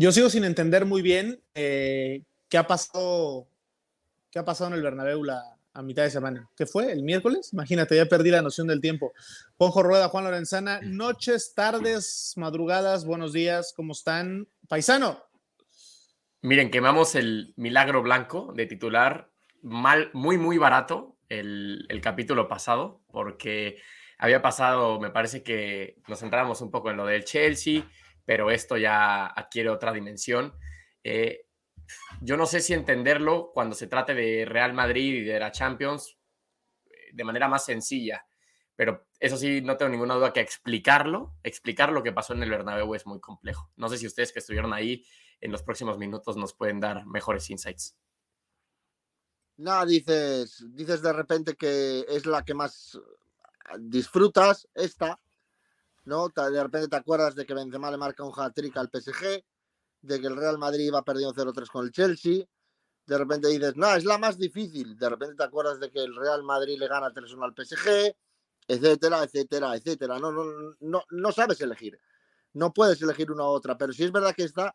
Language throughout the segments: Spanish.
Yo sigo sin entender muy bien eh, qué ha pasado, qué ha pasado en el Bernabéu la, a mitad de semana. ¿Qué fue? ¿El miércoles? Imagínate, ya perdí la noción del tiempo. Juanjo Rueda, Juan Lorenzana, noches, tardes, madrugadas, buenos días, ¿cómo están? Paisano. Miren, quemamos el milagro blanco de titular mal, muy, muy barato el, el capítulo pasado, porque había pasado, me parece que nos centramos un poco en lo del Chelsea, pero esto ya adquiere otra dimensión. Eh, yo no sé si entenderlo cuando se trate de Real Madrid y de la Champions eh, de manera más sencilla, pero eso sí, no tengo ninguna duda que explicarlo, explicar lo que pasó en el Bernabéu es muy complejo. No sé si ustedes que estuvieron ahí en los próximos minutos nos pueden dar mejores insights. No, dices, dices de repente que es la que más disfrutas, esta, ¿no? De repente te acuerdas de que Benzema le marca un hat-trick al PSG, de que el Real Madrid va perdiendo 0-3 con el Chelsea. De repente dices, no, es la más difícil. De repente te acuerdas de que el Real Madrid le gana 3-1 al PSG, etcétera, etcétera, etcétera. No, no, no, no sabes elegir. No puedes elegir una u otra, pero si es verdad que está,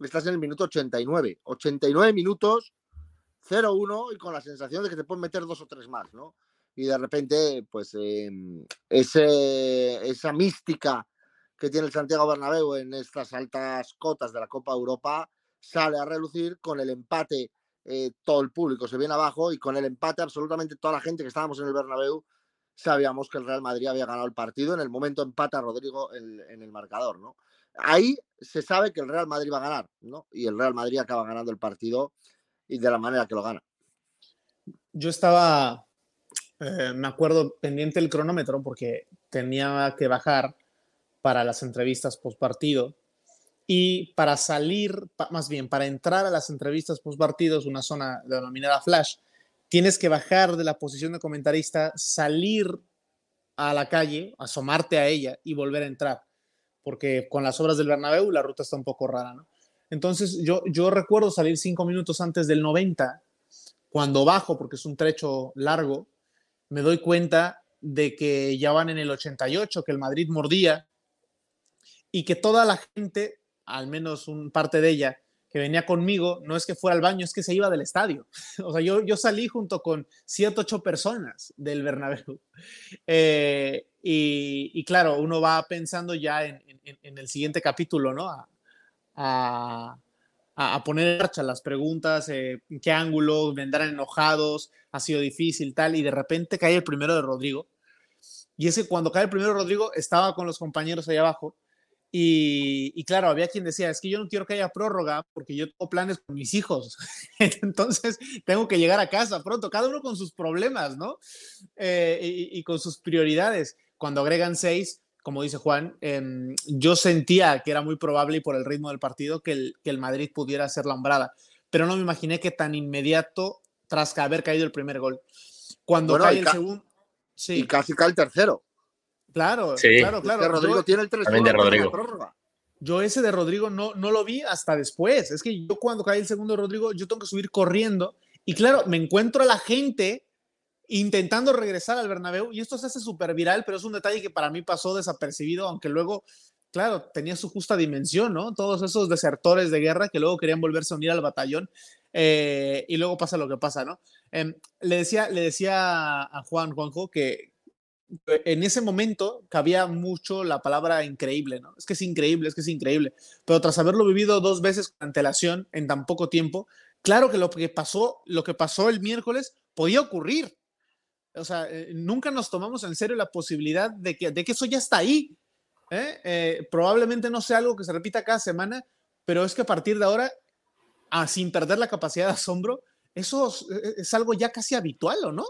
estás en el minuto 89. 89 minutos, 0-1 y con la sensación de que te pueden meter dos o tres más, ¿no? Y de repente, pues, em, esa mística que tiene el Santiago Bernabéu en estas altas cotas de la Copa Europa sale a relucir con el empate. Eh, todo el público se viene abajo y con el empate absolutamente toda la gente que estábamos en el Bernabéu sabíamos que el Real Madrid había ganado el partido. En el momento empata Rodrigo en el marcador, ¿no? Ahí se sabe que el Real Madrid va a ganar, ¿no? Y el Real Madrid acaba ganando el partido y de la manera que lo gana. Yo estaba, eh, me acuerdo, pendiente del cronómetro porque tenía que bajar para las entrevistas post partido y para salir, más bien para entrar a las entrevistas post partidos, una zona denominada flash, tienes que bajar de la posición de comentarista, salir a la calle, asomarte a ella y volver a entrar, porque con las obras del Bernabéu la ruta está un poco rara, ¿no? Entonces yo, yo recuerdo salir cinco minutos antes del 90, cuando bajo, porque es un trecho largo, me doy cuenta de que ya van en el 88, que el Madrid mordía, y que toda la gente, al menos un parte de ella, que venía conmigo, no es que fuera al baño, es que se iba del estadio. O sea, yo, yo salí junto con siete, ocho personas del Bernabéu. Eh, y, claro, uno va pensando ya en, el siguiente capítulo, ¿no? A, a poner en marcha las preguntas, eh, qué ángulo, vendrán enojados, ha sido difícil, tal, y de repente cae el primero de Rodrigo. Y es que cuando cae el primero Rodrigo, estaba con los compañeros ahí abajo y, claro, había quien decía, es que yo no quiero que haya prórroga porque yo tengo planes con mis hijos. Entonces, tengo que llegar a casa pronto, cada uno con sus problemas, ¿no? Eh, y, con sus prioridades. Cuando agregan seis, como dice Juan, em, yo sentía que era muy probable y por el ritmo del partido que el, que el Madrid pudiera hacer la hombrada, pero no me imaginé que tan inmediato tras haber caído el primer gol. Cuando cae el segundo... Sí. Y casi cae el tercero. Claro, claro, claro. Rodrigo tiene el 3 de Rodrigo. Yo ese de Rodrigo no, no lo vi hasta después. Es que yo cuando cae el segundo de Rodrigo, yo tengo que subir corriendo. Y claro, me encuentro a la gente intentando regresar al Bernabéu y esto se hace súper viral, pero es un detalle que para mí pasó desapercibido, aunque luego, claro, tenía su justa dimensión, ¿no? Todos esos desertores de guerra que luego querían volverse a unir al batallón eh, y luego pasa lo que pasa, ¿no? Em, le, decía, le decía a Juan, Juanjo, que, en ese momento cabía mucho la palabra increíble, ¿no? Es que es increíble, es que es increíble. Pero tras haberlo vivido dos veces con antelación en tan poco tiempo, claro que lo que pasó, lo que pasó el miércoles podía ocurrir. O sea, eh, nunca nos tomamos en serio la posibilidad de que, de que eso ya está ahí. ¿eh? Eh, probablemente no sea algo que se repita cada semana, pero es que a partir de ahora, ah, sin perder la capacidad de asombro, eso es algo ya casi habitual, ¿o no?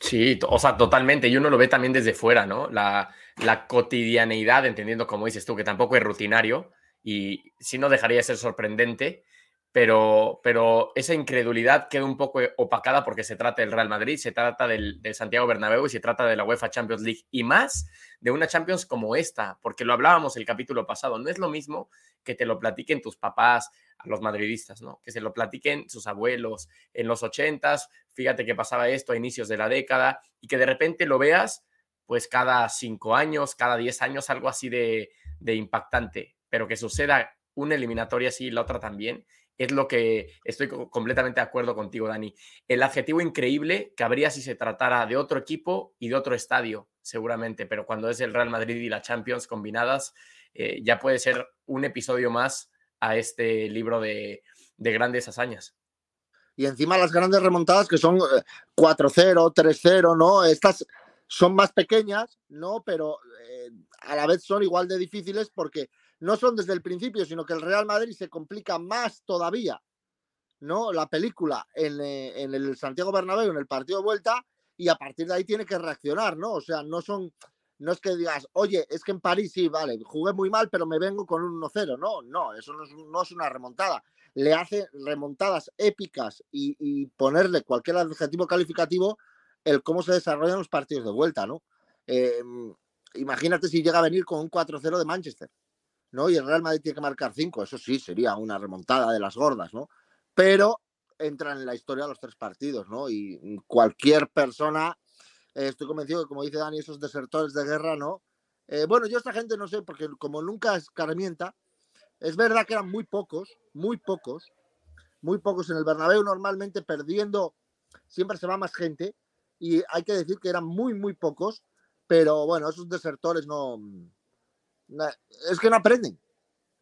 Sí, o sea, totalmente. Y uno lo ve también desde fuera, ¿no? La, la cotidianeidad, entendiendo como dices tú, que tampoco es rutinario y si no dejaría de ser sorprendente, pero, pero esa incredulidad queda un poco opacada porque se trata del Real Madrid, se trata del, Santiago Bernabéu y se trata de la UEFA Champions League y más de una Champions como esta, porque lo hablábamos el capítulo pasado, no es lo mismo que te lo platiquen tus papás, a los madridistas, ¿no? Que se lo platiquen sus abuelos en los ochentas, fíjate que pasaba esto a inicios de la década y que de repente lo veas pues cada cinco años, cada diez años, algo así de, impactante. pero que suceda una eliminatoria así y la otra también, es lo que estoy completamente de acuerdo contigo, Dani. El adjetivo increíble cabría si se tratara de otro equipo y de otro estadio, seguramente, pero cuando es el Real Madrid y la Champions combinadas, eh, ya puede ser un episodio más a este libro de, grandes hazañas. Y encima las grandes remontadas que son 4-0, eh, 3-0, ¿no? Estas son más pequeñas, ¿no? Pero eh, a la vez son igual de difíciles porque no son desde el principio, sino que el Real Madrid se complica más todavía, ¿no? La película en, eh, el Santiago Bernabéu, en el partido de vuelta, y a partir de ahí tiene que reaccionar, ¿no? O sea, no son, no es que digas, oye, es que en París sí, vale, jugué muy mal, pero me vengo con un 1-0. No, no, eso no es, no es, una remontada. Le hace remontadas épicas y, ponerle cualquier adjetivo calificativo el cómo se desarrollan los partidos de vuelta, ¿no? Em, imagínate si llega a venir con un 4-0 de Manchester. ¿No? Y el Real Madrid tiene que marcar cinco, eso sí, sería una remontada de las gordas, ¿no? Pero entran en la historia los tres partidos, ¿no? Y cualquier persona, eh, estoy convencido que, como dice Dani, esos desertores de guerra, ¿no? Eh, bueno, yo esta gente no sé, porque como nunca escarmienta, es verdad que eran muy pocos, muy pocos, muy pocos en el Bernabéu, normalmente perdiendo, siempre se va más gente, y hay que decir que eran muy, muy pocos, pero bueno, esos desertores no, es que no aprenden,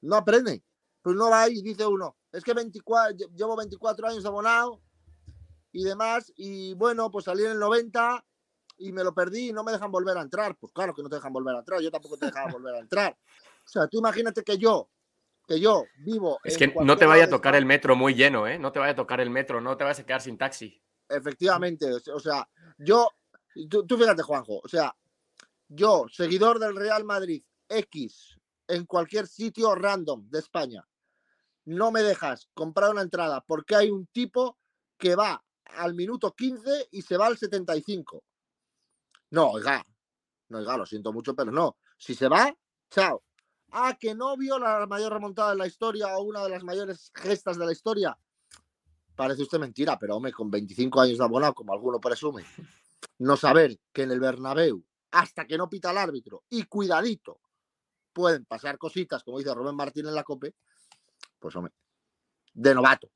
no aprenden. Pues no va y dice uno, es que 24, llevo 24 años abonado y demás, y bueno, pues salí en el 90 y me lo perdí y no me dejan volver a entrar. Pues claro que no te dejan volver a entrar, yo tampoco te dejaba volver a entrar. O sea, tú imagínate que yo, que yo vivo. Es que no te vaya a tocar el metro muy lleno, ¿eh? No te vaya a tocar el metro, no te vayas a quedar sin taxi. Efectivamente, o sea, yo, tú fíjate, Juanjo, o sea, yo, seguidor del Real Madrid, X en cualquier sitio random de España, no me dejas comprar una entrada porque hay un tipo que va al minuto 15 y se va al 75. No, oiga, no, oiga, lo siento mucho, pero no. Si se va, chao. Ah, que no vio la mayor remontada de la historia o una de las mayores gestas de la historia. Parece usted mentira, pero hombre, con 25 años de abonado, como alguno presume, no saber que en el Bernabéu, hasta que no pita el árbitro, y cuidadito, pueden pasar cositas, como dice Rubén Martín en la COPE, pues hombre, de novato.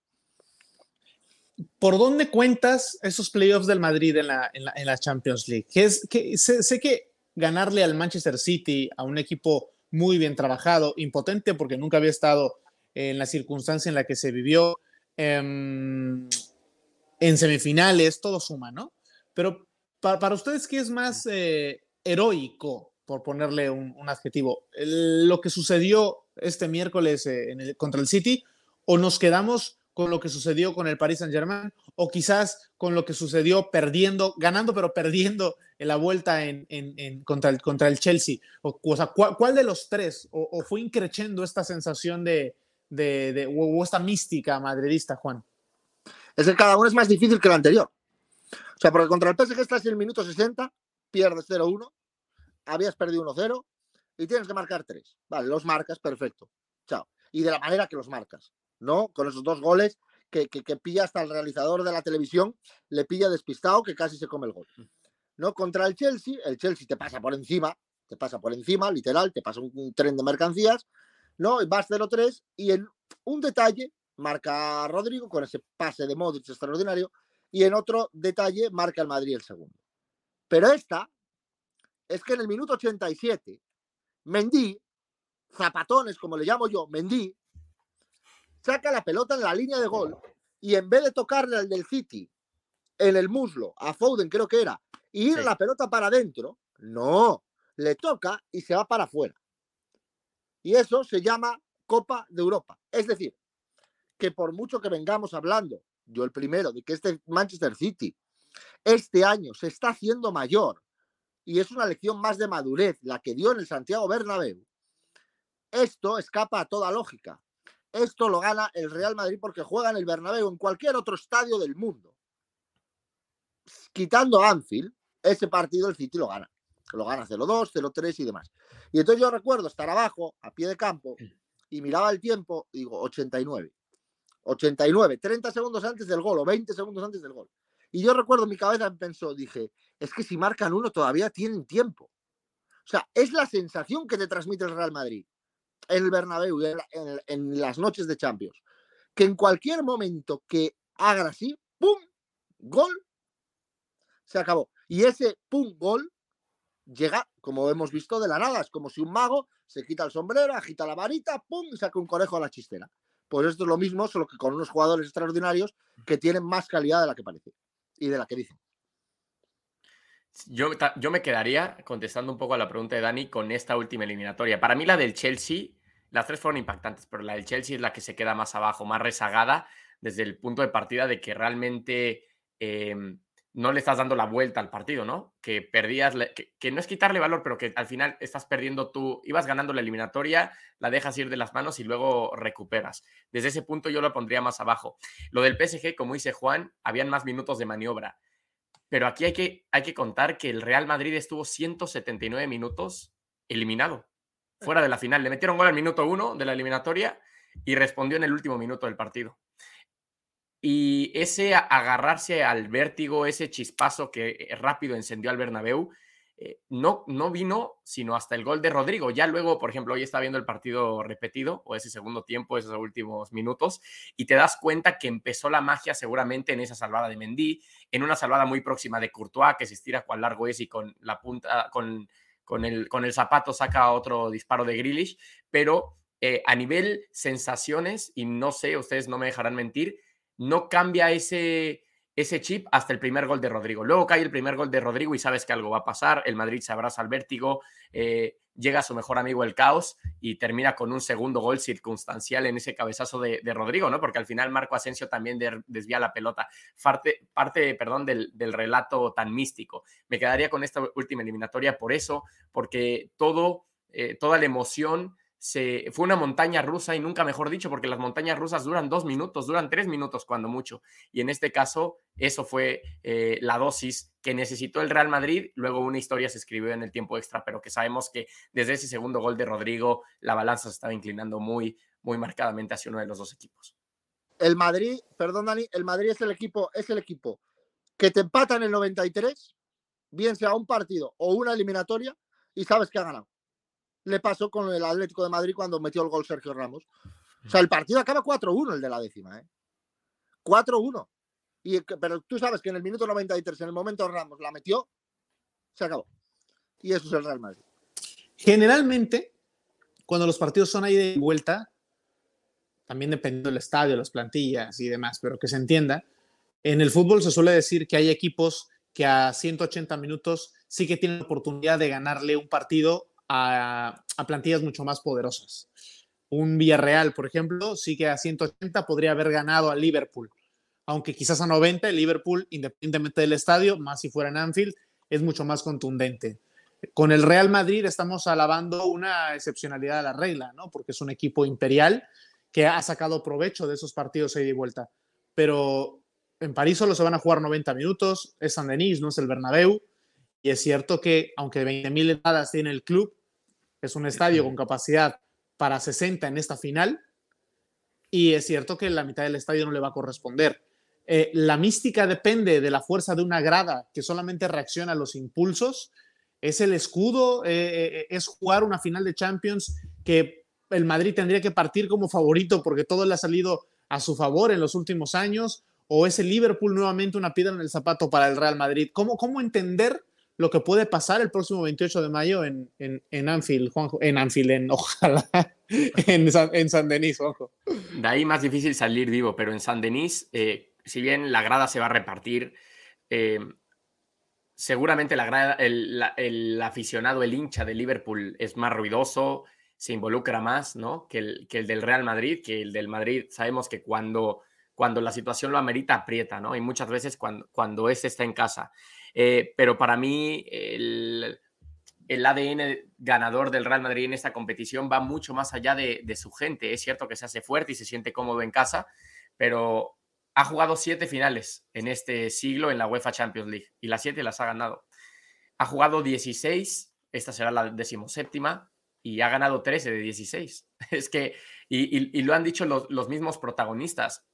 ¿Por dónde cuentas esos playoffs del Madrid en la, en la, Champions League? Es, sé, que ganarle al Manchester City, a un equipo muy bien trabajado, impotente porque nunca había estado en la circunstancia en la que se vivió em, en semifinales, todo suma, ¿no? Pero para, ustedes, ¿qué es más eh, heroico? Por ponerle un, adjetivo, lo que sucedió este miércoles eh, contra el City, o nos quedamos con lo que sucedió con el Paris Saint Germain, o quizás con lo que sucedió perdiendo, ganando, pero perdiendo en la vuelta en, contra, el, Chelsea. O, sea, ¿cuál, de los tres? O, fue increciendo esta sensación de, de, o esta mística madridista, Juan? Es que cada uno es más difícil que el anterior. O sea, porque contra el PSG estás en el minuto 60, pierdes 0-1, habías perdido 1-0 y tienes que marcar 3. Vale, los marcas, perfecto. Chao. Y de la manera que los marcas, ¿no? Con esos dos goles que, que, pilla hasta el realizador de la televisión, le pilla despistado que casi se come el gol. ¿No? Contra el Chelsea, el Chelsea te pasa por encima, te pasa por encima, literal, te pasa un, tren de mercancías, ¿no? Y vas 0-3 y en un detalle marca Rodrigo con ese pase de Modric extraordinario y en otro detalle marca el Madrid el segundo. Pero esta, es que en el minuto 87, Mendy, zapatones como le llamo yo, Mendy, saca la pelota en la línea de gol y en vez de tocarle al del City en el muslo, a Foden creo que era, y ir la pelota para adentro, no, le toca y se va para afuera. Y eso se llama Copa de Europa. Es decir, que por mucho que vengamos hablando, yo el primero, de que este Manchester City este año se está haciendo mayor, y es una lección más de madurez la que dio en el Santiago Bernabéu. Esto escapa a toda lógica. Esto lo gana el Real Madrid porque juega en el Bernabéu en cualquier otro estadio del mundo. Quitando Anfield, ese partido el City lo gana. Lo gana 0-2, 0-3 y demás. Y entonces yo recuerdo estar abajo, a pie de campo, y miraba el tiempo y digo, 89. 89, 30 segundos antes del gol o 20 segundos antes del gol. Y yo recuerdo mi cabeza pensó, dije, es que si marcan uno todavía tienen tiempo. O sea, es la sensación que te transmite el Real Madrid. el Bernabéu, en, en, las noches de Champions, que en cualquier momento que hagan así, ¡pum! Gol, se acabó. Y ese pum, gol, llega, como hemos visto, de la nada. Es como si un mago se quita el sombrero, agita la varita, ¡pum! y saca un conejo a la chistera. Pues esto es lo mismo, solo que con unos jugadores extraordinarios que tienen más calidad de la que parece y de la que dicen. Yo, yo me quedaría contestando un poco a la pregunta de Dani con esta última eliminatoria. Para mí la del Chelsea, las tres fueron impactantes, pero la del Chelsea es la que se queda más abajo, más rezagada desde el punto de partida de que realmente em, no le estás dando la vuelta al partido, ¿no? Que perdías, que, no es quitarle valor, pero que al final estás perdiendo tú, ibas ganando la eliminatoria, la dejas ir de las manos y luego recuperas. Desde ese punto yo lo pondría más abajo. Lo del PSG, como dice Juan, habían más minutos de maniobra, pero aquí hay que, hay que contar que el Real Madrid estuvo 179 minutos eliminado, fuera de la final. Le metieron gol al minuto uno de la eliminatoria y respondió en el último minuto del partido. Y ese agarrarse al vértigo, ese chispazo que eh, rápido encendió al Bernabéu, eh, no, no vino sino hasta el gol de Rodrigo. Ya luego, por ejemplo, hoy está viendo el partido repetido o ese segundo tiempo, esos últimos minutos, y te das cuenta que empezó la magia seguramente en esa salvada de Mendy, en una salvada muy próxima de Courtois, que se estira cuán largo es y con la punta, con, con, el, con el zapato saca otro disparo de Grealish, pero eh, a nivel sensaciones, y no sé, ustedes no me dejarán mentir, no cambia ese, ese chip hasta el primer gol de Rodrigo. Luego cae el primer gol de Rodrigo y sabes que algo va a pasar. El Madrid se abraza al vértigo, eh, llega su mejor amigo el caos y termina con un segundo gol circunstancial en ese cabezazo de, Rodrigo, ¿no? Porque al final Marco Asensio también desvía la pelota. Parte, parte perdón, del, del, relato tan místico. Me quedaría con esta última eliminatoria por eso, porque todo, eh, toda la emoción fue una montaña rusa y nunca mejor dicho, porque las montañas rusas duran dos minutos, duran tres minutos cuando mucho. Y en este caso, eso fue eh, la dosis que necesitó el Real Madrid. Luego una historia se escribió en el tiempo extra, pero que sabemos que desde ese segundo gol de Rodrigo, la balanza se estaba inclinando muy, muy marcadamente hacia uno de los dos equipos. El Madrid, perdón Dani, el Madrid es el equipo, es el equipo que te empata en el 93, bien sea un partido o una eliminatoria, y sabes que ha ganado le pasó con el Atlético de Madrid cuando metió el gol Sergio Ramos. O sea, el partido acaba 4-1 el de la décima, ¿eh? 4-1. Y, pero tú sabes que en el minuto 93, en el momento Ramos la metió, se acabó. Y eso es el Real Madrid. Generalmente, cuando los partidos son ahí de vuelta, también dependiendo del estadio, las plantillas y demás, pero que se entienda, en el fútbol se suele decir que hay equipos que a 180 minutos sí que tienen la oportunidad de ganarle un partido a, plantillas mucho más poderosas. Un Villarreal, por ejemplo, sí que a 180 podría haber ganado a Liverpool, aunque quizás a 90 el Liverpool, independientemente del estadio, más si fuera en Anfield, es mucho más contundente. Con el Real Madrid estamos alabando una excepcionalidad de la regla, ¿no? Porque es un equipo imperial que ha sacado provecho de esos partidos ahí de vuelta. Pero en París solo se van a jugar 90 minutos, es San Denis, no es el Bernabéu. Y es cierto que, aunque 20.000 entradas tiene el club, es un estadio con capacidad para 60 en esta final. Y es cierto que la mitad del estadio no le va a corresponder. Eh, la mística depende de la fuerza de una grada que solamente reacciona a los impulsos. Es el escudo, eh, eh, es jugar una final de Champions que el Madrid tendría que partir como favorito porque todo le ha salido a su favor en los últimos años. O es el Liverpool nuevamente una piedra en el zapato para el Real Madrid. ¿Cómo, cómo entender lo que puede pasar el próximo 28 de mayo en, en, Anfield, Juanjo, en Anfield, en ojalá, en, San, en San Denis, ojo. De ahí más difícil salir vivo, pero en San Denis, eh, si bien la grada se va a repartir, eh, seguramente la grada, el, el, aficionado, el hincha de Liverpool es más ruidoso, se involucra más, ¿no? Que el, que el del Real Madrid, que el del Madrid sabemos que cuando, cuando la situación lo amerita, aprieta, ¿no? Y muchas veces cuando, cuando ese está en casa. Eh, pero para mí el, ADN ganador del Real Madrid en esta competición va mucho más allá de, su gente. Es cierto que se hace fuerte y se siente cómodo en casa, pero ha jugado siete finales en este siglo en la UEFA Champions League y las siete las ha ganado. Ha jugado 16, esta será la decimoséptima, y ha ganado 13 de 16. Es que, y, lo han dicho los, mismos protagonistas,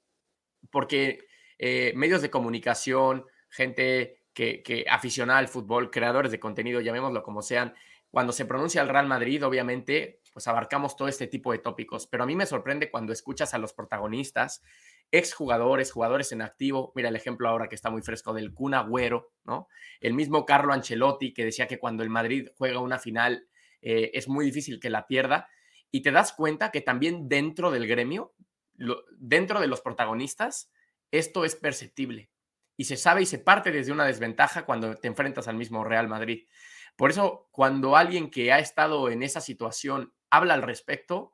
porque eh, medios de comunicación, gente que, que aficionada al fútbol, creadores de contenido, llamémoslo como sean, cuando se pronuncia el Real Madrid, obviamente pues abarcamos todo este tipo de tópicos. Pero a mí me sorprende cuando escuchas a los protagonistas, exjugadores, jugadores en activo. Mira el ejemplo ahora que está muy fresco del Kun Agüero, ¿no? El mismo Carlo Ancelotti que decía que cuando el Madrid juega una final eh, es muy difícil que la pierda. Y te das cuenta que también dentro del gremio, dentro de los protagonistas, esto es perceptible. Y se sabe y se parte desde una desventaja cuando te enfrentas al mismo Real Madrid. Por eso, cuando alguien que ha estado en esa situación habla al respecto,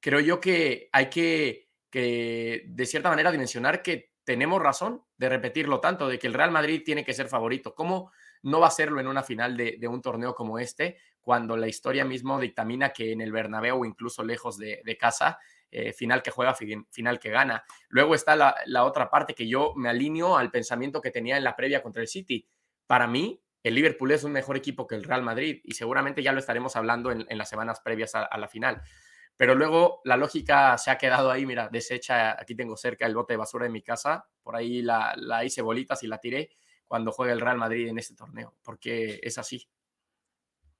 creo yo que hay que, que, de cierta manera, dimensionar que tenemos razón de repetirlo tanto, de que el Real Madrid tiene que ser favorito. ¿Cómo no va a serlo en una final de, un torneo como este, cuando la historia mismo dictamina que en el Bernabéu, incluso lejos de, casa, eh, final que juega, final que gana. Luego está la, otra parte que yo me alineo al pensamiento que tenía en la previa contra el City. Para mí, el Liverpool es un mejor equipo que el Real Madrid y seguramente ya lo estaremos hablando en, las semanas previas a, la final. Pero luego la lógica se ha quedado ahí, mira, deshecha, aquí tengo cerca el bote de basura de mi casa, por ahí la, la hice bolitas y la tiré cuando juega el Real Madrid en este torneo, porque es así.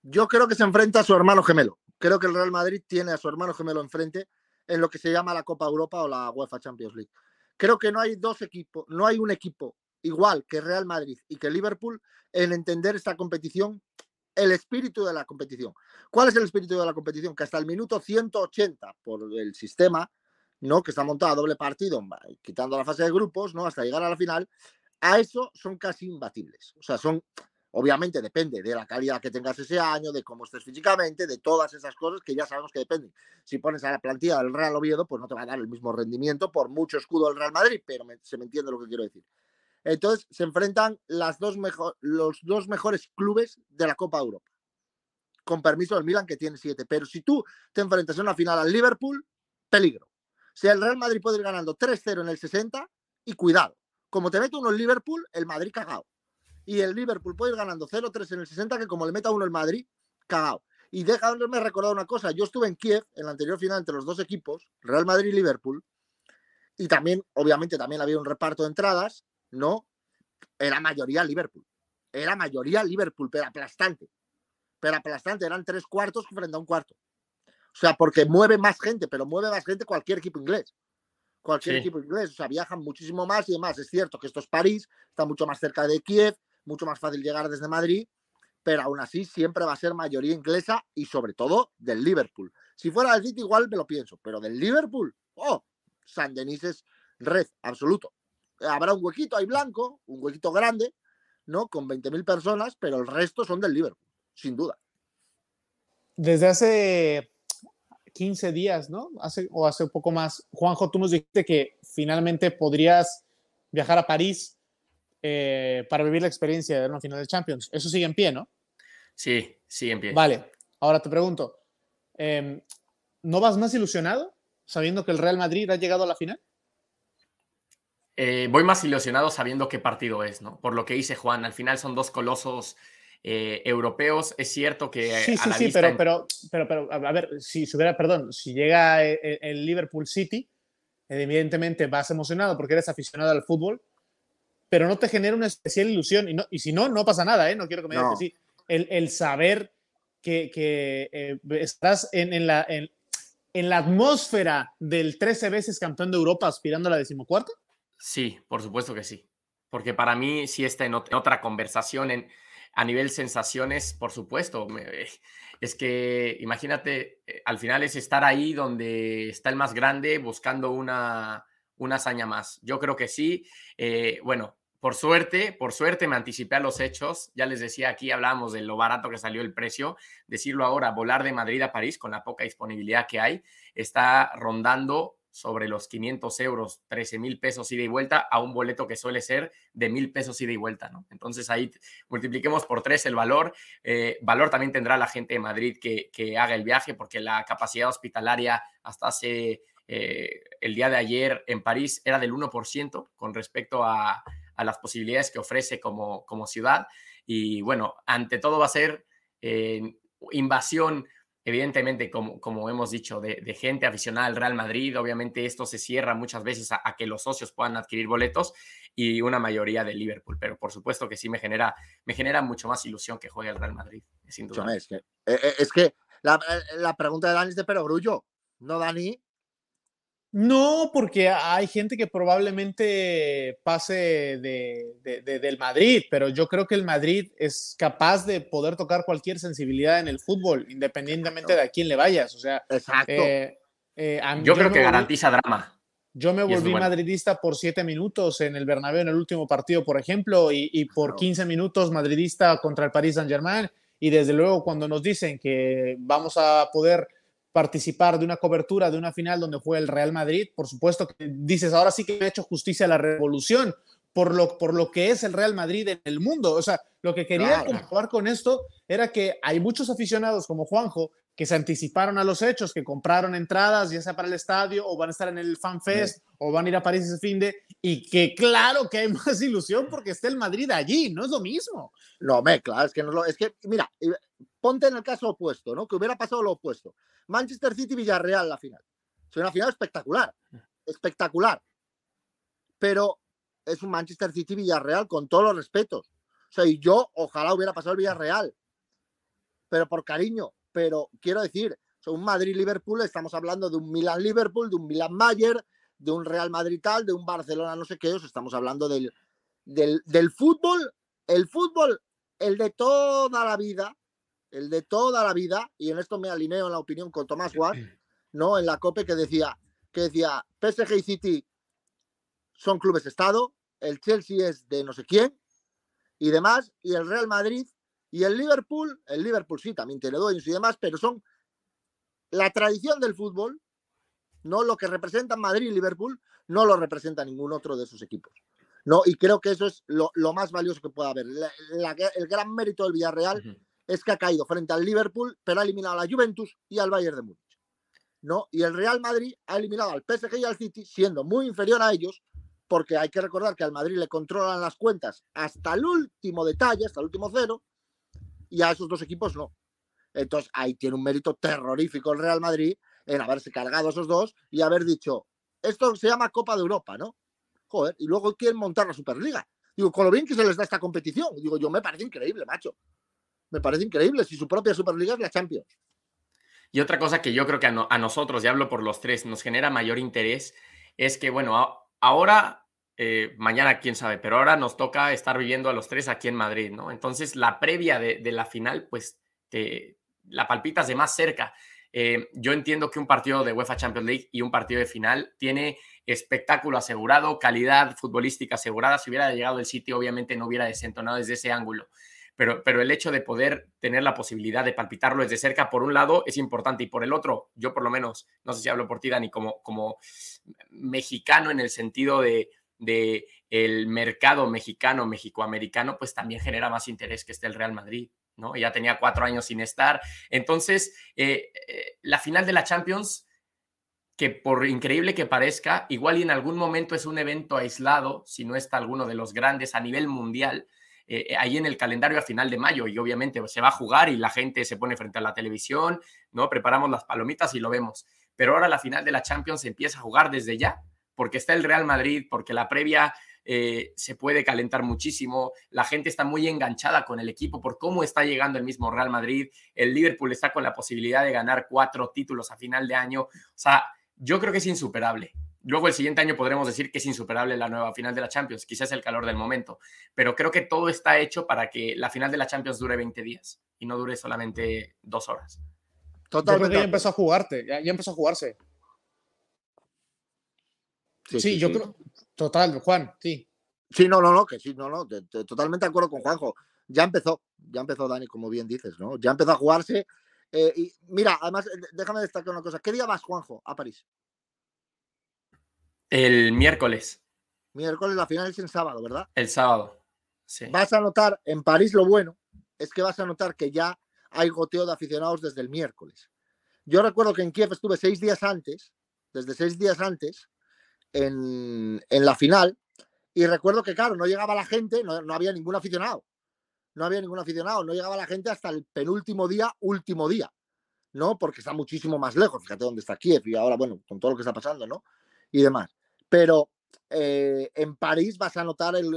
Yo creo que se enfrenta a su hermano gemelo. Creo que el Real Madrid tiene a su hermano gemelo enfrente en lo que se llama la Copa Europa o la UEFA Champions League. Creo que no hay dos equipos, no hay un equipo igual que Real Madrid y que Liverpool en entender esta competición, el espíritu de la competición. ¿Cuál es el espíritu de la competición? Que hasta el minuto 180 por el sistema, ¿no? Que está montado a doble partido, quitando la fase de grupos, ¿no? Hasta llegar a la final, a eso son casi imbatibles. O sea, son, obviamente depende de la calidad que tengas ese año, de cómo estés físicamente, de todas esas cosas que ya sabemos que dependen. Si pones a la plantilla del Real Oviedo, pues no te va a dar el mismo rendimiento por mucho escudo del Real Madrid, pero se me entiende lo que quiero decir. Entonces se enfrentan las dos los dos mejores clubes de la Copa Europa. Con permiso del Milan, que tiene siete. Pero si tú te enfrentas en una final al Liverpool, peligro. Si el Real Madrid puede ir ganando 3-0 en el 60, y cuidado. Como te mete uno el Liverpool, el Madrid cagado. Y el Liverpool puede ir ganando 0-3 en el 60, que como le meta uno el Madrid, cagado. Y déjame recordar una cosa. Yo estuve en Kiev en la anterior final entre los dos equipos, Real Madrid y Liverpool. Y también, obviamente, también había un reparto de entradas no, era mayoría Liverpool. Era mayoría Liverpool, pero aplastante. Pero aplastante, eran tres cuartos frente a un cuarto. O sea, porque mueve más gente, pero mueve más gente cualquier equipo inglés. Cualquier equipo inglés. O sea, viajan muchísimo más y demás. Es cierto que esto es París, está mucho más cerca de Kiev, mucho más fácil llegar desde Madrid, pero aún así siempre va a ser mayoría inglesa y sobre todo del Liverpool. Si fuera del City igual me lo pienso, pero del Liverpool, oh, San Denis es red, absoluto habrá un huequito ahí blanco, un huequito grande, ¿no? Con 20.000 personas, pero el resto son del Liverpool, sin duda. Desde hace 15 días, ¿no? Hace, o hace un poco más, Juanjo, tú nos dijiste que finalmente podrías viajar a París eh, para vivir la experiencia de una final de Champions. Eso sigue en pie, ¿no? Sí, sigue en pie. Vale, ahora te pregunto, em, ¿no vas más ilusionado sabiendo que el Real Madrid ha llegado a la final? Eh, voy más ilusionado sabiendo qué partido es, ¿no? Por lo que dice Juan, al final son dos colosos eh, europeos. Es cierto que. Sí, sí, sí, pero, pero, pero, pero, a ver, si hubiera, perdón, si llega el, Liverpool City, evidentemente vas emocionado porque eres aficionado al fútbol, pero no te genera una especial ilusión. Y, no, y si no, no pasa nada, ¿eh? No quiero que me digas que sí. El, el, saber que, que eh, estás en, en la. En, en la atmósfera del 13 veces campeón de Europa aspirando a la decimocuarta? Sí, por supuesto que sí. Porque para mí sí está en otra conversación en, a nivel sensaciones, por supuesto. Es que imagínate, eh, al final es estar ahí donde está el más grande buscando una, una hazaña más. Yo creo que sí. Eh, bueno, por suerte, por suerte me anticipé a los hechos. Ya les decía aquí, hablábamos de lo barato que salió el precio. Decirlo ahora, volar de Madrid a París con la poca disponibilidad que hay, está rondando sobre los 500 euros, 13 mil pesos ida y vuelta a un boleto que suele ser de mil pesos ida y vuelta, ¿no? Entonces ahí multipliquemos por tres el valor. Eh, valor también tendrá la gente de Madrid que, haga el viaje porque la capacidad hospitalaria hasta hace eh, el día de ayer en París era del 1% con respecto a, las posibilidades que ofrece como, como ciudad. Y bueno, ante todo va a ser eh, invasión evidentemente, como, como hemos dicho, de, gente aficionada al Real Madrid, obviamente esto se cierra muchas veces a, que los socios puedan adquirir boletos y una mayoría de Liverpool, pero por supuesto que sí me genera, me genera mucho más ilusión que juegue el Real Madrid, sin duda. Es que, eh, eh, es que La, la pregunta de Dani es de perogrullo, ¿no, Dani? No, porque hay gente que probablemente pase de, del Madrid, pero yo creo que el Madrid es capaz de poder tocar cualquier sensibilidad en el fútbol, independientemente de a quién le vayas. O sea, Exacto. Eh, eh, yo, creo que garantiza drama. Yo me volví madridista por siete minutos en el Bernabéu en el último partido, por ejemplo, y, y por 15 minutos madridista contra el Paris Saint-Germain. Y desde luego, cuando nos dicen que vamos a poder participar de una cobertura de una final donde fue el Real Madrid, por supuesto que dices, ahora sí que me ha hecho justicia la revolución por lo, por lo que es el Real Madrid en el mundo. O sea, lo que quería comprobar con esto era que hay muchos aficionados como Juanjo que se anticiparon a los hechos, que compraron entradas, ya sea para el estadio, o van a estar en el Fan Fest, o van a ir a París ese fin de, y que claro que hay más ilusión porque está el Madrid allí, no es lo mismo. No, me, claro, es que no lo, es que, mira, ponte en el caso opuesto, ¿no? Que hubiera pasado lo opuesto. Manchester City Villarreal la final. Es una final espectacular, espectacular. Pero es un Manchester City Villarreal con todos los respetos. O sea, y yo ojalá hubiera pasado el Villarreal. Pero por cariño, pero quiero decir, son un Madrid-Liverpool, estamos hablando de un Milan-Liverpool, de un Milan-Mayer, de un Real Madrid tal, de un Barcelona no sé qué, os estamos hablando del, del, del fútbol, el fútbol, el de toda la vida, el de toda la vida, y en esto me alineo en la opinión con Tomás Watt, ¿no? En la COPE que decía, que decía, PSG y City son clubes de Estado, el Chelsea es de no sé quién, y demás, y el Real Madrid y el Liverpool, el Liverpool sí, también tiene dueños y demás, pero son la tradición del fútbol, no lo que representan Madrid y Liverpool, no lo representa ningún otro de esos equipos. ¿no? Y creo que eso es lo, más valioso que puede haber. el gran mérito del Villarreal es que ha caído frente al Liverpool, pero ha eliminado a la Juventus y al Bayern de Múnich. ¿no? Y el Real Madrid ha eliminado al PSG y al City, siendo muy inferior a ellos, porque hay que recordar que al Madrid le controlan las cuentas hasta el último detalle, hasta el último cero, y a esos dos equipos no. Entonces ahí tiene un mérito terrorífico el Real Madrid en haberse cargado a esos dos y haber dicho, esto se llama Copa de Europa, ¿no? Joder, y luego quieren montar la Superliga. Digo, con lo bien que se les da esta competición. Digo, yo me parece increíble, macho me parece increíble si su propia Superliga es la Champions. Y otra cosa que yo creo que a, nosotros, y hablo por los tres, nos genera mayor interés es que, bueno, ahora, eh, mañana quién sabe, pero ahora nos toca estar viviendo a los tres aquí en Madrid, ¿no? Entonces, la previa de, la final, pues, te, la palpitas de más cerca. Eh, yo entiendo que un partido de UEFA Champions League y un partido de final tiene espectáculo asegurado, calidad futbolística asegurada. Si hubiera llegado el sitio, obviamente no hubiera desentonado desde ese ángulo pero, el hecho de poder tener la posibilidad de palpitarlo desde cerca, por un lado, es importante y por el otro, yo por lo menos, no sé si hablo por ti, Dani, como, como mexicano en el sentido de, de el mercado mexicano, mexicoamericano, pues también genera más interés que esté el Real Madrid. ¿no? Ya tenía cuatro años sin estar. Entonces, eh, eh, la final de la Champions, que por increíble que parezca, igual y en algún momento es un evento aislado, si no está alguno de los grandes a nivel mundial, eh, ahí en el calendario a final de mayo y obviamente se va a jugar y la gente se pone frente a la televisión, ¿no? Preparamos las palomitas y lo vemos. Pero ahora la final de la Champions se empieza a jugar desde ya, porque está el Real Madrid, porque la previa eh, se puede calentar muchísimo, la gente está muy enganchada con el equipo por cómo está llegando el mismo Real Madrid, el Liverpool está con la posibilidad de ganar cuatro títulos a final de año, o sea, yo creo que es insuperable. Luego el siguiente año podremos decir que es insuperable la nueva final de la Champions, quizás el calor del momento, pero creo que todo está hecho para que la final de la Champions dure 20 días y no dure solamente dos horas. Totalmente. ya empezó a jugarte, ya, empezó a jugarse. Sí, yo creo. Total, Juan, sí. Sí, no, no, no, que sí, no, no, totalmente de acuerdo con Juanjo. Ya empezó, ya empezó Dani, como bien dices, ¿no? Ya empezó a jugarse. Eh, y mira, además, déjame destacar una cosa. ¿Qué día vas, Juanjo, a París? El miércoles. Miércoles, la final es el sábado, ¿verdad? El sábado. Sí. Vas a notar, en París lo bueno es que vas a notar que ya hay goteo de aficionados desde el miércoles. Yo recuerdo que en Kiev estuve seis días antes, desde seis días antes, en, la final, y recuerdo que, claro, no llegaba la gente, no, no había ningún aficionado. No había ningún aficionado, no llegaba la gente hasta el penúltimo día, último día, ¿no? Porque está muchísimo más lejos, fíjate dónde está Kiev y ahora, bueno, con todo lo que está pasando, ¿no? Y demás pero eh, en París vas a notar el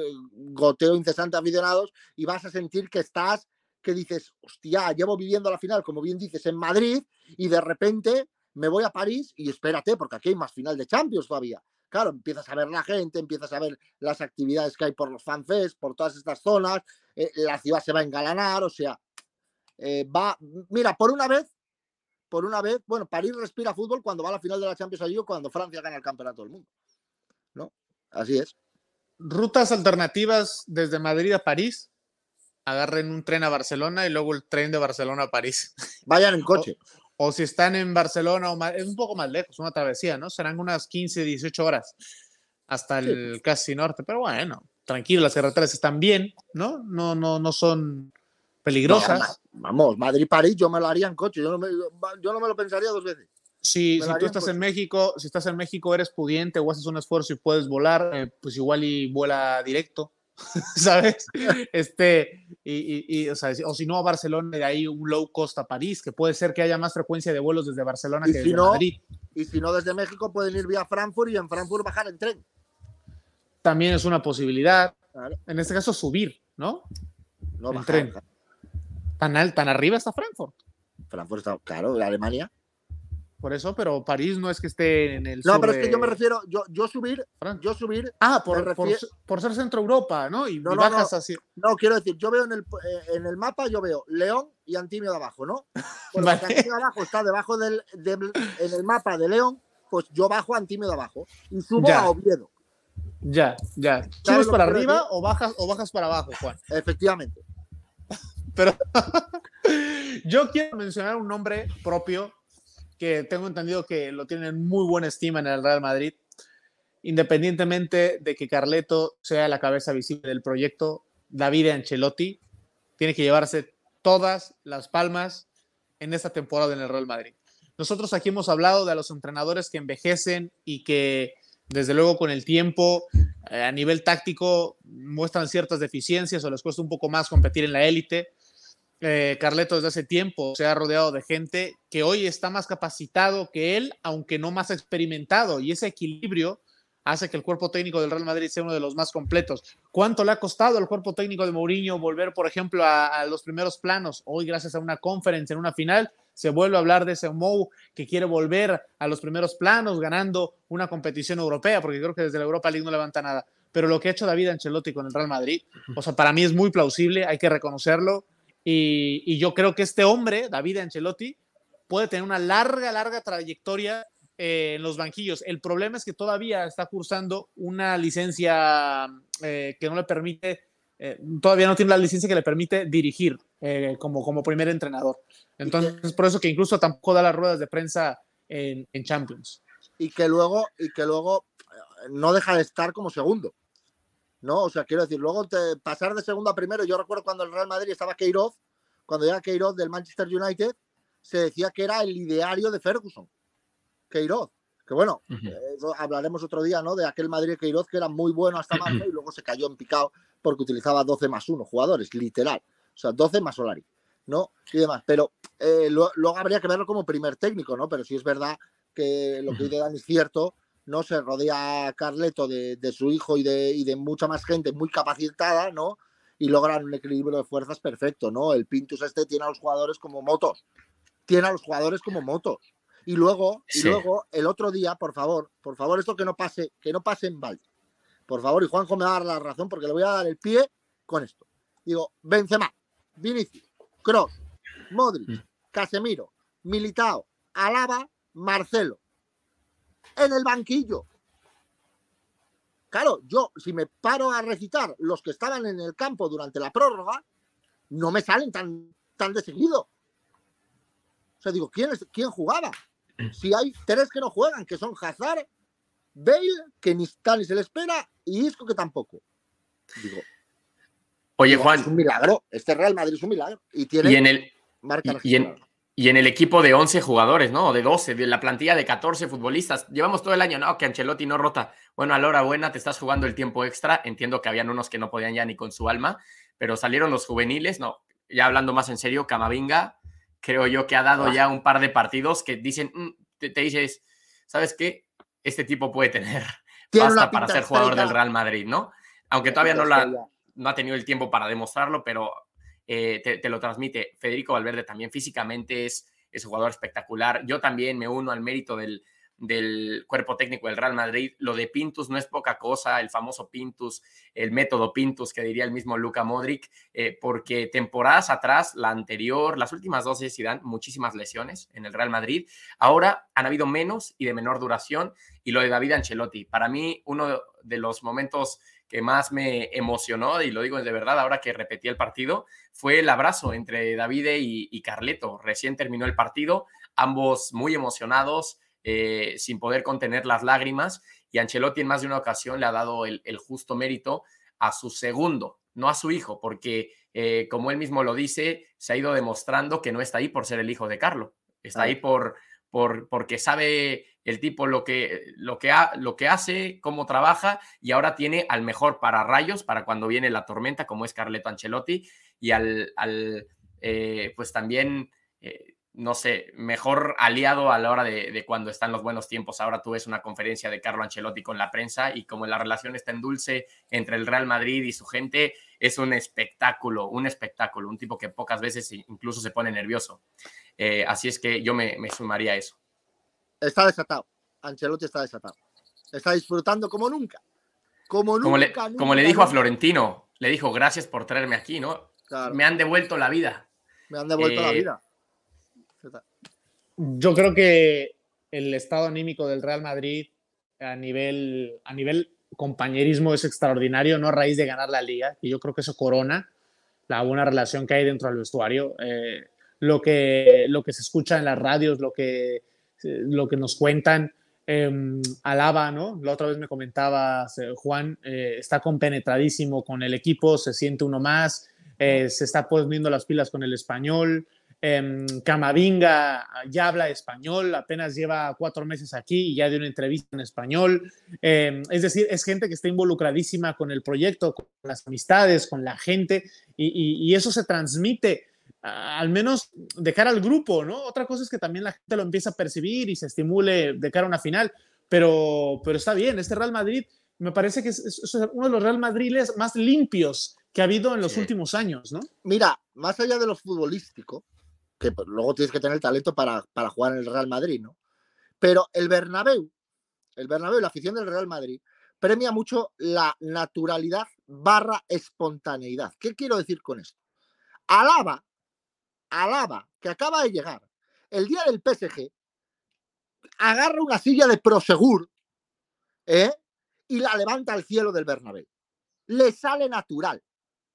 goteo incesante de aficionados y vas a sentir que estás que dices, hostia, llevo viviendo la final, como bien dices, en Madrid y de repente me voy a París y espérate, porque aquí hay más final de Champions todavía. Claro, empiezas a ver la gente, empiezas a ver las actividades que hay por los fanfests, por todas estas zonas, eh, la ciudad se va a engalanar, o sea, eh, va, mira, por una vez, por una vez, bueno, París respira fútbol cuando va a la final de la Champions League o cuando Francia gana el campeonato del mundo, ¿no? Así es. Rutas alternativas desde Madrid a París, agarren un tren a Barcelona y luego el tren de Barcelona a París. Vayan en coche. O, si están en Barcelona, o es un poco más lejos, una travesía, ¿no? Serán unas 15, 18 horas hasta el casi norte, pero bueno, tranquilo, las carreteras están bien, ¿no? No, no, no son peligrosas. vamos, Madrid-París yo me lo haría en coche, yo no me, yo no me lo pensaría dos veces. Si, si tú estás en México, si estás en México, eres pudiente o haces un esfuerzo y puedes volar, eh, pues igual y vuela directo, ¿sabes? Este, y, o, sea, o si no a Barcelona, de ahí un low cost a París, que puede ser que haya más frecuencia de vuelos desde Barcelona que desde Madrid. Y si no, desde México pueden ir vía Frankfurt y en Frankfurt bajar en tren. También es una posibilidad. En este caso, subir, ¿no? No, en tren. ¿Tan, ¿Tan arriba está Frankfurt? Frankfurt está, claro, Alemania. Por eso, pero París no es que esté en el. No, pero es que yo me refiero, yo, yo subir, yo subir. Ah, por, por, ser Centro Europa, ¿no? Y, no, bajas no, así. No, quiero decir, yo veo en el, eh, en el mapa, yo veo León y Antimio de abajo, ¿no? Pues Antimio de abajo está debajo del, en el mapa de León, pues yo bajo Antimio de abajo y subo a Oviedo. Ya, ya. ¿Subes para arriba o bajas, o bajas para abajo, Juan? Efectivamente. Pero yo quiero mencionar un nombre propio que tengo entendido que lo tienen muy buena estima en el Real Madrid, independientemente de que Carleto sea la cabeza visible del proyecto, David Ancelotti tiene que llevarse todas las palmas en esta temporada en el Real Madrid. Nosotros aquí hemos hablado de los entrenadores que envejecen y que desde luego con el tiempo eh, a nivel táctico muestran ciertas deficiencias o les cuesta un poco más competir en la élite. Eh, Carleto desde hace tiempo se ha rodeado de gente que hoy está más capacitado que él, aunque no más experimentado, y ese equilibrio hace que el cuerpo técnico del Real Madrid sea uno de los más completos. ¿Cuánto le ha costado al cuerpo técnico de Mourinho volver, por ejemplo, a, los primeros planos? Hoy, gracias a una conferencia en una final, se vuelve a hablar de ese Mou que quiere volver a los primeros planos, ganando una competición europea, porque creo que desde la Europa League no levanta nada. Pero lo que ha hecho David Ancelotti con el Real Madrid, o sea, para mí es muy plausible, hay que reconocerlo. Y, yo creo que este hombre, David Ancelotti, puede tener una larga, larga trayectoria eh, en los banquillos. El problema es que todavía está cursando una licencia eh, que no le permite, eh, todavía no tiene la licencia que le permite dirigir como, como primer entrenador. Entonces, por eso que incluso tampoco da las ruedas de prensa en, en Champions. Y que luego, y que luego no deja de estar como segundo. ¿No? O sea, quiero decir, luego te, pasar de segundo a primero, yo recuerdo cuando el Real Madrid estaba Queiroz, cuando era Queiroz del Manchester United, se decía que era el ideario de Ferguson, Queiroz. Que bueno, hablaremos otro día, ¿no? De aquel Madrid Queiroz que era muy bueno hasta marzo y luego se cayó en picado porque utilizaba 12 más 1 jugadores, literal. O sea, 12 más Solari, ¿no? Y demás. Pero eh, luego habría que verlo como primer técnico, ¿no? Pero sí es verdad que lo que dice Dani es cierto, ¿no? Se rodea Carleto de, su hijo y de, y de, mucha más gente muy capacitada, ¿no? Y logran un equilibrio de fuerzas perfecto, ¿no? El Pintus este tiene a los jugadores como motos. Tiene a los jugadores como motos. Y luego, y luego, el otro día, por favor, por favor, esto que no pase, que no pase en balde. Por favor, y Juanjo me va a dar la razón porque le voy a dar el pie con esto. Digo, Benzema, Vinicius, Cross, Modric, mm. Casemiro, Militao, Alaba, Marcelo en el banquillo. Claro, yo si me paro a recitar los que estaban en el campo durante la prórroga, no me salen tan, tan de seguido. O sea, digo, ¿quién, es, ¿quién jugaba? Si hay tres que no juegan, que son Hazard, Bale, que ni está ni se le espera, y Isco que tampoco. Digo, Oye, Juan. Es un milagro. Este Real Madrid es un milagro. Y tiene y en el, marca y, y en el equipo de 11 jugadores, ¿no? De 12, de la plantilla de 14 futbolistas. Llevamos todo el año, ¿no? Que Ancelotti no rota. Bueno, a la hora buena te estás jugando el tiempo extra. Entiendo que habían unos que no podían ya ni con su alma, pero salieron los juveniles, no. Ya hablando más en serio, Camavinga, creo yo que ha dado ya un par de partidos que dicen, mm", te, dices, ¿sabes qué? Este tipo puede tener pasta para ser jugador del Real Madrid, ¿no? Aunque todavía no, la, no ha tenido el tiempo para demostrarlo, pero eh, te, lo transmite. Federico Valverde también físicamente es, es un jugador espectacular. Yo también me uno al mérito del, del cuerpo técnico del Real Madrid. Lo de Pintus no es poca cosa, el famoso Pintus, el método Pintus que diría el mismo Luca Modric, eh, porque temporadas atrás, la anterior, las últimas dos se dan muchísimas lesiones en el Real Madrid. Ahora han habido menos y de menor duración. Y lo de David Ancelotti, para mí uno de los momentos que más me emocionó, y lo digo de verdad ahora que repetí el partido, fue el abrazo entre David y, y Carleto. Recién terminó el partido, ambos muy emocionados, eh, sin poder contener las lágrimas y Ancelotti en más de una ocasión le ha dado el, justo mérito a su segundo, no a su hijo, porque eh, como él mismo lo dice, se ha ido demostrando que no está ahí por ser el hijo de Carlos, está ahí por, por, porque sabe el tipo lo que, lo, que lo que hace, cómo trabaja y ahora tiene al mejor para rayos, para cuando viene la tormenta, como es Carleto Ancelotti, y al, al eh, pues también no sé, mejor aliado a la hora de, cuando están los buenos tiempos. Ahora tú ves una conferencia de Carlo Ancelotti con la prensa y como la relación está en dulce entre el Real Madrid y su gente, es un espectáculo, un espectáculo, un tipo que pocas veces incluso se pone nervioso. Eh, así es que yo me, sumaría a eso. Está desatado, Ancelotti está desatado. Está disfrutando como nunca. Como, nunca, como le, dijo a Florentino, le dijo gracias por traerme aquí, ¿no? Me han devuelto la vida. Me han devuelto la eh, vida yo creo que el estado anímico del Real Madrid a nivel, a nivel compañerismo es extraordinario, no a raíz de ganar la liga, y yo creo que eso corona la buena relación que hay dentro del vestuario. Eh, lo, que, lo que se escucha en las radios, lo que, lo que nos cuentan, eh, Alaba, ¿no? La otra vez me comentaba Juan, eh, está compenetradísimo con el equipo, se siente uno más, eh, se está poniendo las pilas con el español. Em, Camavinga ya habla español, apenas lleva cuatro meses aquí y ya dio una entrevista en español. Em, es decir, es gente que está involucradísima con el proyecto, con las amistades, con la gente y, eso se transmite al menos de cara al grupo, ¿no? Otra cosa es que también la gente lo empieza a percibir y se estimule de cara a una final, pero, pero está bien, este Real Madrid me parece que es, uno de los Real Madriles más limpios que ha habido en los últimos años, ¿no? Mira, más allá de lo futbolístico, que pues, luego tienes que tener talento para, para jugar en el Real Madrid, ¿no? Pero el Bernabéu, el Bernabéu, la afición del Real Madrid, premia mucho la naturalidad barra espontaneidad. ¿Qué quiero decir con esto? Alaba, Alaba, que acaba de llegar, el día del PSG, agarra una silla de Prosegur ¿eh? y la levanta al cielo del Bernabéu. Le sale natural.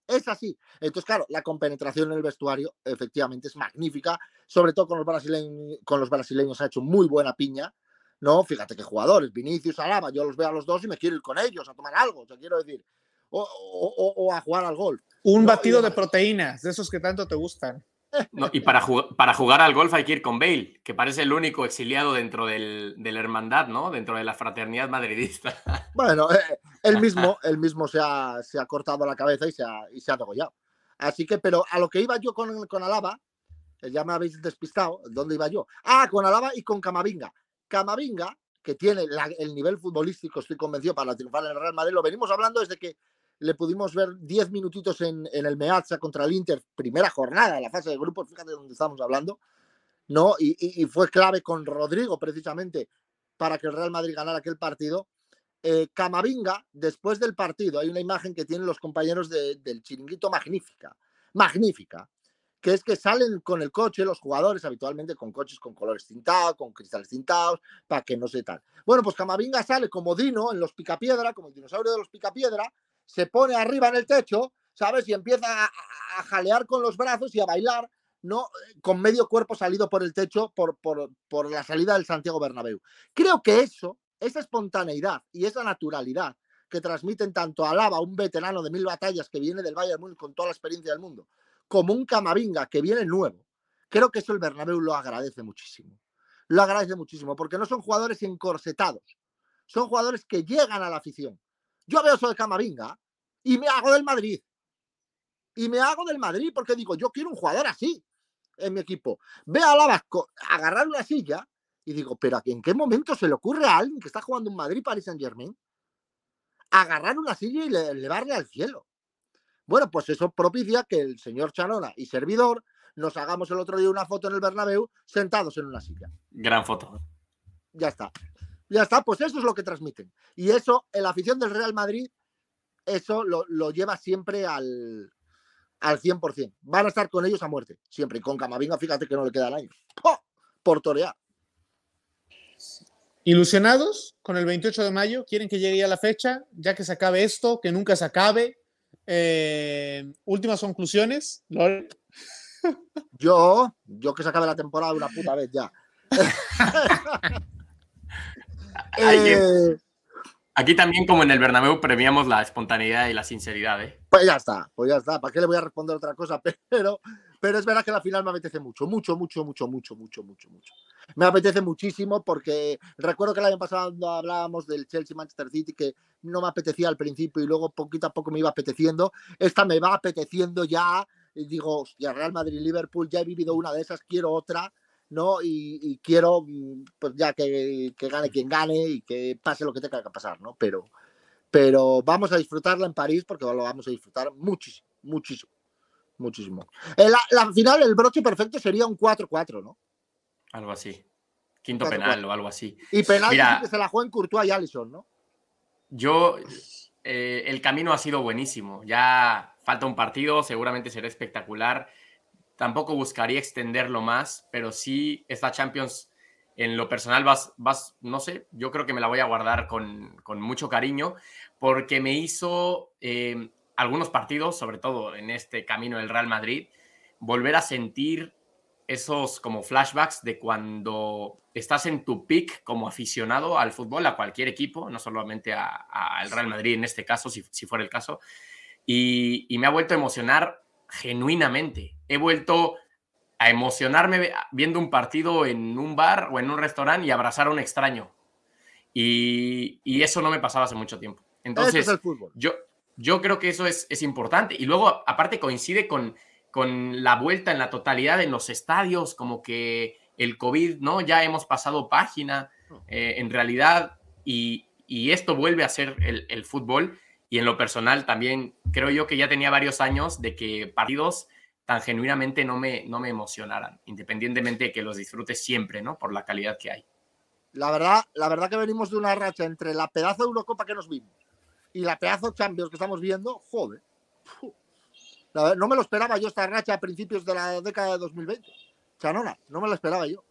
Es así. Entonces, claro, la compenetración en el vestuario efectivamente es magnífica, sobre todo con los brasileños, con los brasileños ha hecho muy buena piña, ¿no? Fíjate qué jugadores, Vinicius, Alaba, yo los veo a los dos y me quiero ir con ellos a tomar algo, te quiero decir, o, a jugar al golf. Un batido de proteínas, de esos que tanto te gustan y para, para jugar al golf hay que ir con Bale, que parece el único exiliado dentro del, de la hermandad, ¿no? Dentro de la fraternidad madridista. Bueno, eh, él mismo, él mismo se, ha, se ha cortado la cabeza y se ha, y se ha degollado. Así que, pero a lo que iba yo con, con Alaba, eh, ya me habéis despistado, ¿dónde iba yo? Ah, con Alaba y con Camavinga. Camavinga, que tiene el nivel futbolístico, estoy convencido, para triunfar en el Real Madrid, lo venimos hablando desde que le pudimos ver 10 minutitos en, el Meazza contra el Inter, primera jornada, la fase de grupos, fíjate de dónde estamos hablando, ¿no? Y, fue clave con Rodrigo precisamente para que el Real Madrid ganara aquel partido. Eh, Camavinga, después del partido, hay una imagen que tienen los compañeros del chiringuito magnífica, magnífica, que es que salen con el coche los jugadores habitualmente con coches con colores tintados, con cristales tintados, para que no se tal. Bueno, pues Camavinga sale como Dino en los Picapiedra, como el dinosaurio de los Picapiedra, se pone arriba en el techo, ¿sabes? Y empieza a, jalear con los brazos y a bailar, ¿no? Con medio cuerpo salido por el techo por, por, la salida del Santiago Bernabéu. Creo que eso, esa espontaneidad y esa naturalidad que transmiten tanto a Lava, un veterano de mil batallas que viene del Bayern Múnich con toda la experiencia del mundo, como un Camavinga que viene nuevo, creo que eso el Bernabéu lo agradece muchísimo. Lo agradece muchísimo porque no son jugadores encorsetados, son jugadores que llegan a la afición, yo veo eso de Camavinga y me hago del Madrid. Y me hago del Madrid porque digo, yo quiero un jugador así en mi equipo. Veo a Lavasco agarrar una silla y digo, pero ¿en qué momento se le ocurre a alguien que está jugando en Madrid, Paris Saint Germain, agarrar una silla y elevarle al cielo? Bueno, pues eso propicia que el señor Chanona y servidor nos hagamos el otro día una foto en el Bernabéu sentados en una silla. Gran foto. Ya está. Ya está, pues eso es lo que transmiten. Y eso, en la afición del Real Madrid, eso lo, lo lleva siempre al, al 100%. Van a estar con ellos a muerte, siempre. Y con Camavinga, fíjate que no le queda el año. ¡Oh! Por torear. Ilusionados con el 28 de mayo, quieren que llegue ya la fecha, ya que se acabe esto, que nunca se acabe. Eh, últimas conclusiones. Yo, yo que se acabe la temporada de una puta vez ya. Eh, Aquí también, como en el Bernabéu, premiamos la espontaneidad y la sinceridad. ¿eh? Pues ya está, pues ya está. ¿Para qué le voy a responder otra cosa? Pero, pero es verdad que la final me apetece mucho, mucho, mucho, mucho, mucho, mucho, mucho, mucho. Me apetece muchísimo porque recuerdo que el año pasado hablábamos del Chelsea Manchester City que no me apetecía al principio y luego poquito a poco me iba apeteciendo. Esta me va apeteciendo ya. Y digo, hostia, Real Madrid, Liverpool, ya he vivido una de esas, quiero otra. ¿No? Y, y quiero, mm, pues ya que, que gane quien gane y que pase lo que tenga que pasar, ¿no? Pero, pero vamos a disfrutarla en París porque lo vamos a disfrutar muchísimo, muchísimo, muchísimo. En la, final, el broche perfecto sería un 4-4, ¿no? Algo así. Quinto penal o algo así. Y penal Mira. que se la juega en Courtois y Allison, ¿no? Yo, eh, el camino ha sido buenísimo. Ya falta un partido, seguramente será espectacular. Tampoco buscaría extenderlo más, pero sí esta Champions, en lo personal, vas, vas no sé, yo creo que me la voy a guardar con, con mucho cariño, porque me hizo eh, algunos partidos, sobre todo en este camino del Real Madrid, volver a sentir esos como flashbacks de cuando estás en tu pick como aficionado al fútbol, a cualquier equipo, no solamente al Real Madrid en este caso, si, si fuera el caso, y, y me ha vuelto a emocionar genuinamente. He vuelto a emocionarme viendo un partido en un bar o en un restaurante y abrazar a un extraño. Y, y eso no me pasaba hace mucho tiempo. Entonces, es el fútbol. yo, yo creo que eso es, es importante. Y luego, aparte, coincide con, con la vuelta en la totalidad en los estadios, como que el COVID, ¿no? Ya hemos pasado página, eh, en realidad, y, y esto vuelve a ser el, el fútbol. Y en lo personal también creo yo que ya tenía varios años de que partidos tan genuinamente no me, no me emocionaran, independientemente de que los disfrute siempre, ¿no? Por la calidad que hay. La verdad, la verdad que venimos de una racha entre la pedazo de Eurocopa que nos vimos y la pedazo Champions que estamos viendo, joder. Verdad, no me lo esperaba yo esta racha a principios de la década de 2020. Chanona, no me lo esperaba yo.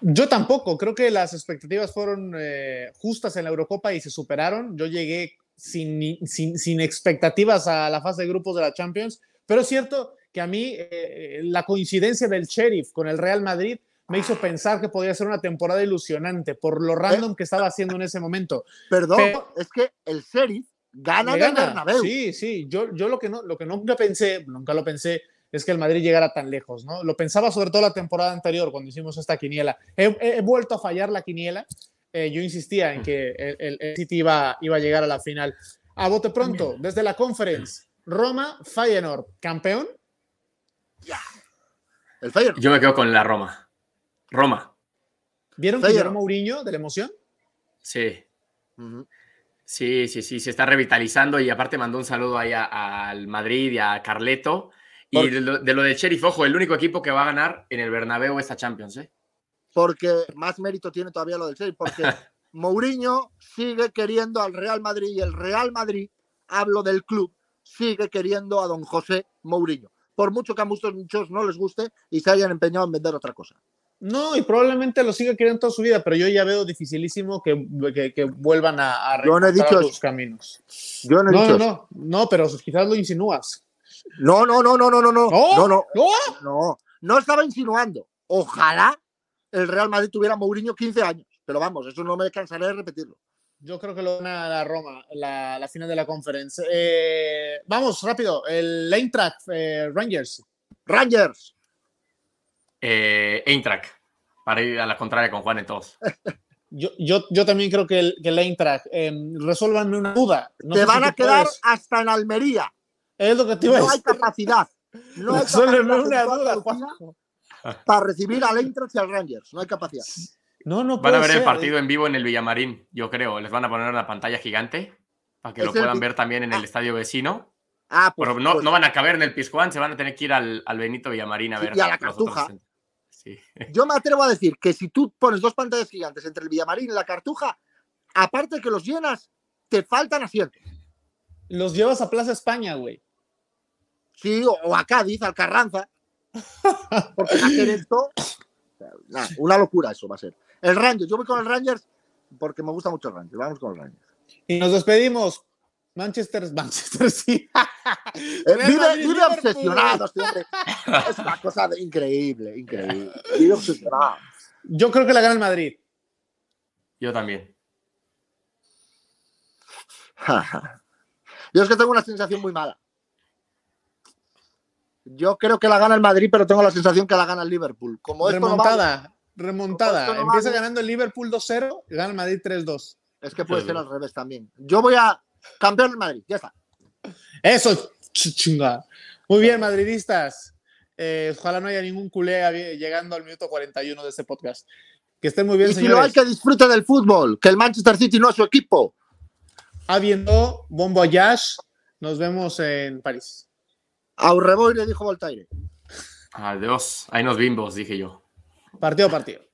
Yo tampoco, creo que las expectativas fueron eh, justas en la Eurocopa y se superaron. Yo llegué sin, sin, sin expectativas a la fase de grupos de la Champions, pero es cierto que a mí eh, la coincidencia del Sheriff con el Real Madrid me hizo pensar que podría ser una temporada ilusionante por lo random que estaba haciendo en ese momento. Perdón, Pero- es que el Sheriff gana Le en el gana. Bernabéu. Sí, sí, yo, yo lo, que no, lo que nunca pensé, nunca lo pensé, es que el Madrid llegara tan lejos, ¿no? Lo pensaba sobre todo la temporada anterior, cuando hicimos esta quiniela. He, he- he vuelto a fallar la quiniela. Eh, yo insistía en que el, el- City iba, iba a llegar a la final. A bote pronto, desde la conference, Roma, Feyenoord, campeón. El Feyenoord. Yo me quedo con la Roma. Roma, ¿Vieron que Feyenoord. lloró Mourinho de la emoción? sí. Sí, sí, sí, se está revitalizando y aparte mandó un saludo ahí al Madrid y a Carleto. Y de lo, de lo del Sheriff, ojo, el único equipo que va a ganar en el Bernabéu esta Champions, ¿eh? Porque más mérito tiene todavía lo del Sheriff, porque Mourinho sigue queriendo al Real Madrid y el Real Madrid, hablo del club, sigue queriendo a don José Mourinho. Por mucho que a muchos, muchos no les guste y se hayan empeñado en vender otra cosa. No, y probablemente lo siga queriendo toda su vida, pero yo ya veo dificilísimo que, que- que vuelvan a, a no dicho eso. caminos. Yo no he No, dicho no, no, no, pero quizás lo insinúas. No, no, no, no, no, no, no, no, no, no, no estaba insinuando. Ojalá el Real Madrid tuviera a Mourinho 15 años, pero vamos, eso no me cansaré de repetirlo. Yo creo que lo gana la Roma, la, la final de la conferencia. Eh, vamos, rápido. El Eintracht eh, Rangers. Rangers, Eh, Eintracht, para ir a la contraria con Juan en todos. Yo, yo, yo también creo que el, que el Eintracht. Eh, resuélvanme una duda. No te si van a quedar puedes. hasta en Almería. Es lo que te iba a No hay decir. capacidad. No hay Resuélveme capacidad una en toda duda, Juanjo. Para recibir al Eintracht y al Rangers. No hay capacidad. No, no Van a ver el ser. partido en vivo en el Villamarín, yo creo. Les van a poner una pantalla gigante para que Es lo el puedan ver también en el Ah. estadio vecino. Ah, pues, Pero no, pues- no van a caber en el Pizjuán, se van a tener que ir al, al Benito Villamarín a ver. y a la otros Cartuja. Sí. yo me atrevo a decir que si tú pones dos pantallas gigantes entre el Villamarín y la Cartuja, aparte de que los llenas, te faltan asientos. Los llevas a Plaza España, güey. Sí, o, o a Cádiz, al Carranza. Porque hacer esto, nada, una locura eso va a ser. El Rangers, yo voy con el Rangers porque me gusta mucho el Rangers. Vamos con el Rangers. Y nos despedimos. Manchester, Manchester, sí. Eh, vive Madrid, vive obsesionado. Es una cosa de- increíble, increíble. Vive obsesionado. Yo creo que la gana el Madrid. Yo también. Yo es que tengo una sensación muy mala. Yo creo que la gana el Madrid, pero tengo la sensación que la gana el Liverpool. Como esto no vale, remontada, remontada. Como esto no Empieza ganando el Liverpool 2-0, gana el Madrid 3-2. es que puede ser al revés también. Yo voy a campeón del Madrid, ya está. Eso, ch- chinga. Muy bien, madridistas. Eh, ojalá no haya ningún culé llegando al minuto 41 de este podcast. Que estén muy bien, y si lo hay, que disfrute del fútbol, que el Manchester City no es su equipo. Habiendo Bon Voyage, nos vemos en París. Aurreboy le dijo Voltaire. Adiós. Ahí nos bimbos, dije yo. Partido partido.